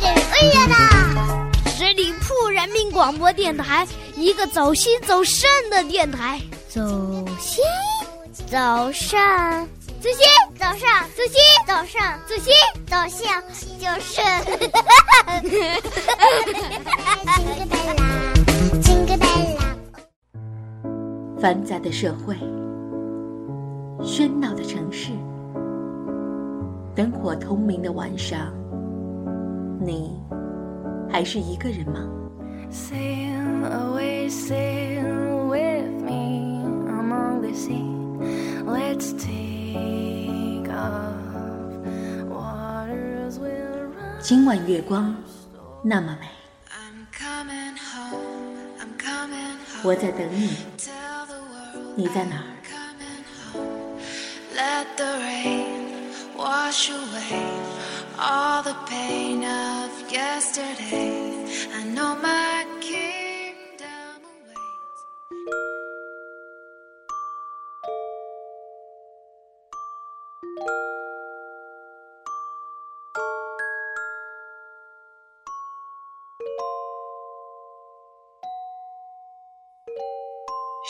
乐啦！十里铺人民广播电台，一个走心走肾的电台。走心，走肾，走心，走上，走心，走上，走心，走向就是。繁杂的社会，喧闹的城市，灯火通明的晚上，你还是一个人吗？今晚月光那么美，我在等你。你在哪儿？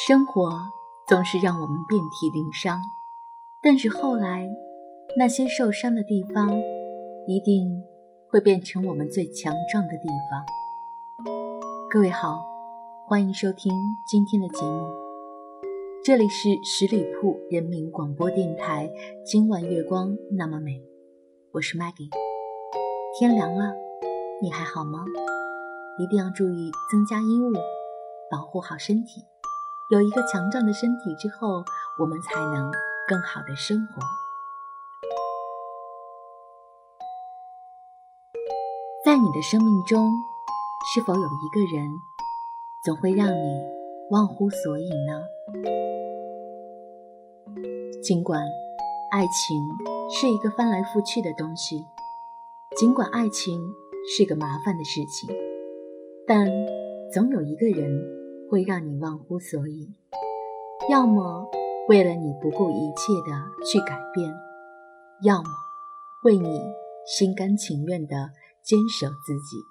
生活。总是让我们遍体鳞伤，但是后来，那些受伤的地方，一定会变成我们最强壮的地方。各位好，欢迎收听今天的节目，这里是十里铺人民广播电台。今晚月光那么美，我是 Maggie。天凉了，你还好吗？一定要注意增加衣物，保护好身体。有一个强壮的身体之后，我们才能更好的生活。在你的生命中，是否有一个人总会让你忘乎所以呢？尽管爱情是一个翻来覆去的东西，尽管爱情是个麻烦的事情，但总有一个人。会让你忘乎所以，要么为了你不顾一切的去改变，要么为你心甘情愿的坚守自己。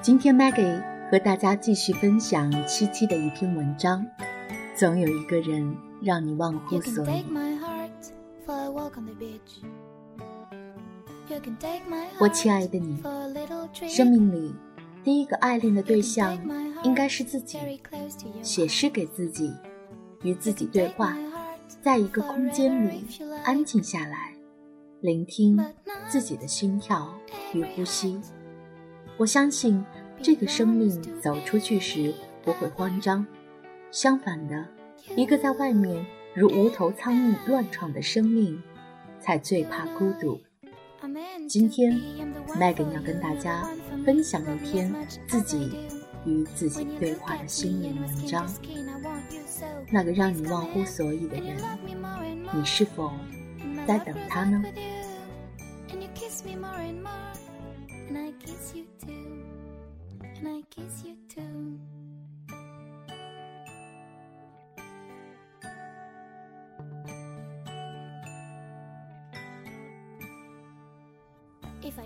今天 Maggie 和大家继续分享七七的一篇文章。总有一个人让你忘乎所以。我亲爱的你，生命里第一个爱恋的对象应该是自己。写诗给自己，与自己对话，在一个空间里安静下来，聆听自己的心跳与呼吸。我相信这个生命走出去时不会慌张。相反的，一个在外面如无头苍蝇乱闯的生命，才最怕孤独。今天，Megan 要跟大家分享一篇自己与自己对话的心灵文章。那个让你忘乎所以的人，你是否在等他呢？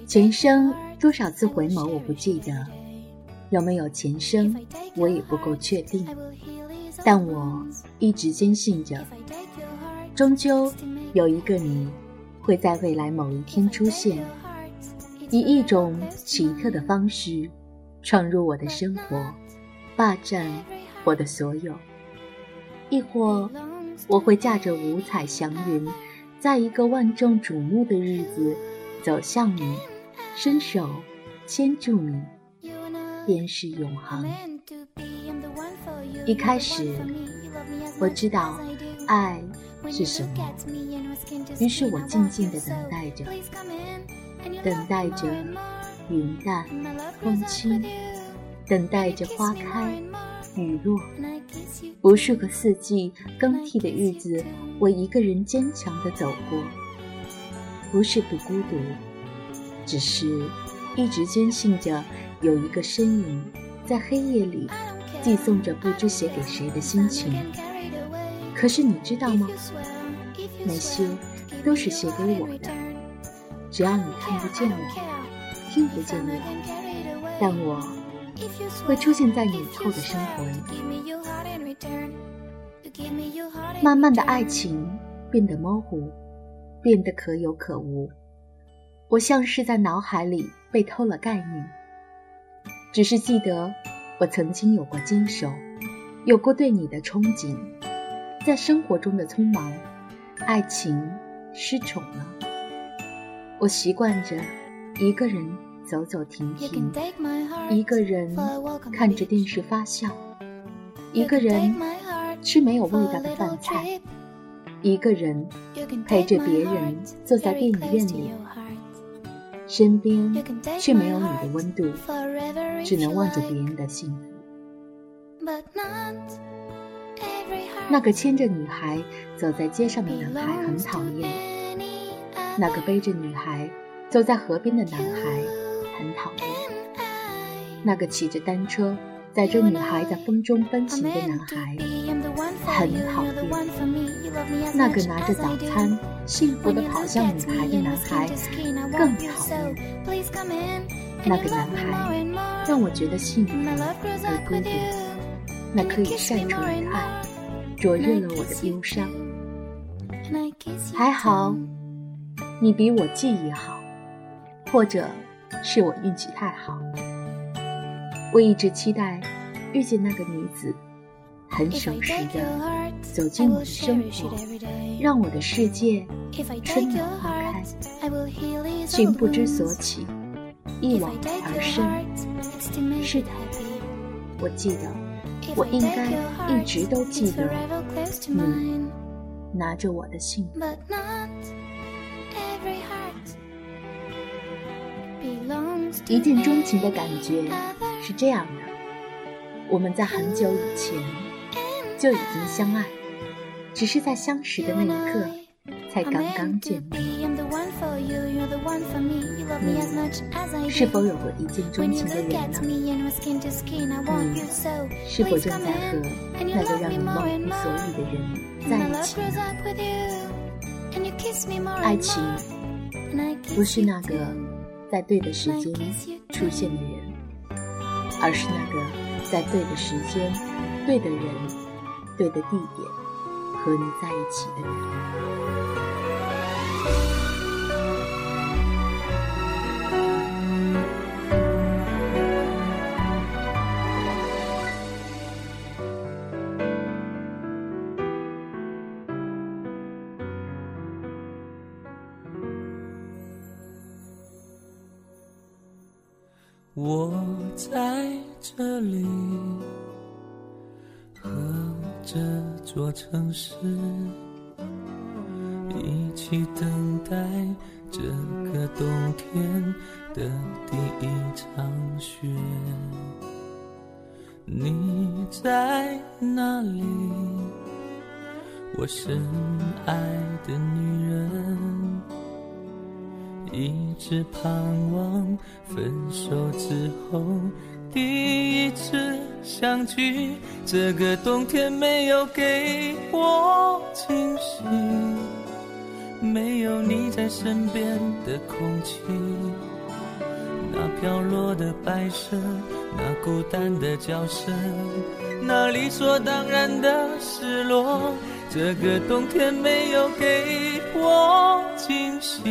前生多少次回眸，我不记得；有没有前生，我也不够确定。但我一直坚信着，终究有一个你，会在未来某一天出现，以一种奇特的方式，闯入我的生活，霸占我的所有。亦或，我会驾着五彩祥云，在一个万众瞩目的日子。走向你，伸手牵住你，便是永恒。一开始，我知道爱是什么，于是我静静的等待着，等待着云淡风轻，等待着花开雨落。无数个四季更替的日子，我一个人坚强的走过。不是不孤独，只是一直坚信着，有一个身影在黑夜里寄送着不知写给谁的心情。可是你知道吗？那些都是写给我的。只要你看不见我，听不见我，但我会出现在你以后的生活里。慢慢的爱情变得模糊，变得可有可无。我像是在脑海里被偷了概念，只是记得我曾经有过坚守，有过对你的憧憬。在生活中的匆忙，爱情失宠了。我习惯着一个人走走停停，一个人看着电视发笑，一个人。吃没有味道的饭菜，一个人陪着别人坐在电影院里，身边却没有你的温度，只能望着别人的幸福。那个牵着女孩走在街上的男孩很讨厌，那个背着女孩走在河边的男孩很讨厌，那个骑着单车。载着女孩在风中奔行的男孩很讨厌，那个拿着早餐幸福的跑向女孩的男孩更讨厌。那个男孩让我觉得幸福而孤独，那可以晒成的爱灼热了我的忧伤。还好，你比我记忆好，或者是我运气太好。我一直期待遇见那个女子，很守时的走进我的生活，让我的世界春暖花开，情不知所起，一往而深。是的，我记得，我应该一直都记得你拿着我的信。一见钟情的感觉是这样的：我们在很久以前就已经相爱，只是在相识的那一刻才刚刚见面。你是否有过一见钟情的人呢？你是否正在和那个让你忘乎所以的人在一起？爱情不是那个。在对的时间出现的人，而是那个在对的时间、对的人、对的地点和你在一起的人。我在这里，和这座城市一起等待这个冬天的第一场雪。你在哪里？我深爱的女人。一直盼望分手之后第一次相聚。这个冬天没有给我惊喜，没有你在身边的空气，那飘落的白色，那孤单的叫声，那理所当然的失落。这个冬天没有给我惊喜。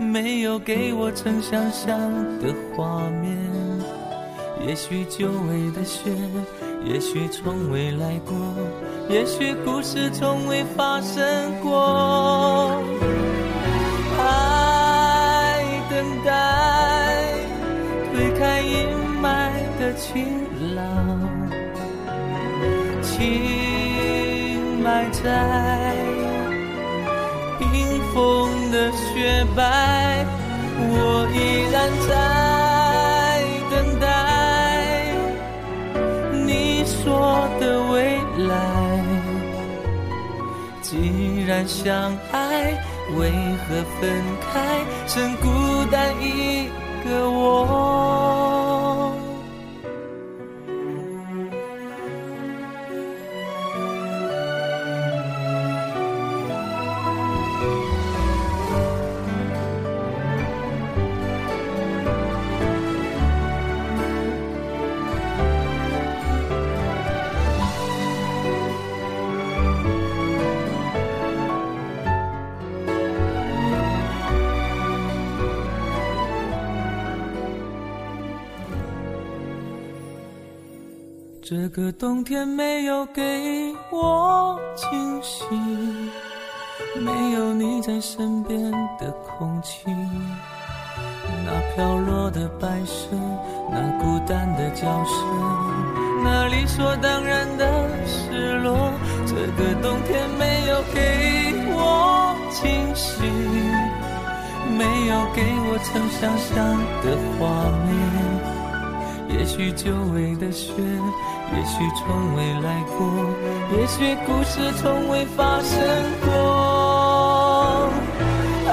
没有给我曾想象的画面，也许久违的雪，也许从未来过，也许故事从未发生过。爱等待，推开阴霾的晴朗，情埋在。风的雪白，我依然在等待你说的未来。既然相爱，为何分开，剩孤单一个我？这个冬天没有给我惊喜，没有你在身边的空气，那飘落的白色，那孤单的叫声，那理所当然的失落。这个冬天没有给我惊喜，没有给我曾想象的画面。也许久违的雪，也许从未来过，也许故事从未发生过。爱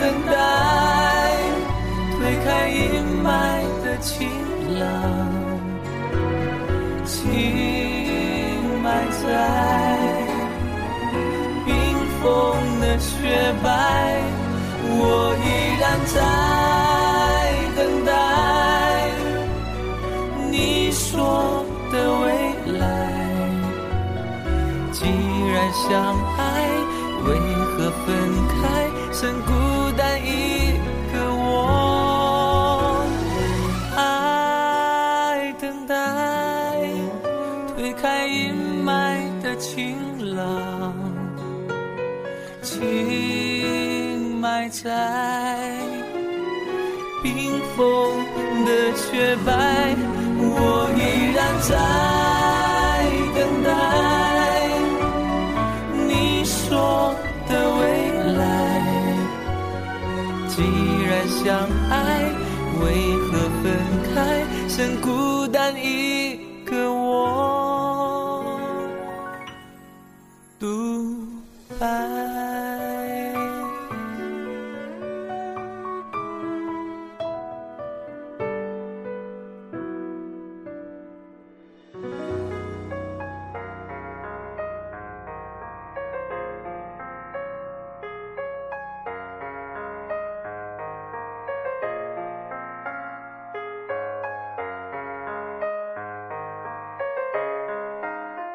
等待，推开阴霾的晴朗，情埋在冰封的雪白，我依然在相爱，为何分开？剩孤单一个我，爱等待，推开阴霾的晴朗，情埋在冰封的雪白。我依然在爱，为何分开？剩孤单一个我独白。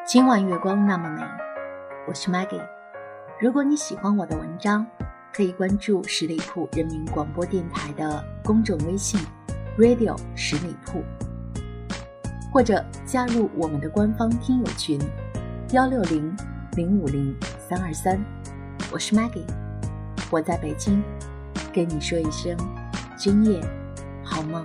今晚月光那么美，我是 Maggie。如果你喜欢我的文章，可以关注十里铺人民广播电台的公众微信 “Radio 十里铺”，或者加入我们的官方听友群幺六零零五零三二三。我是 Maggie，我在北京，跟你说一声今夜好梦。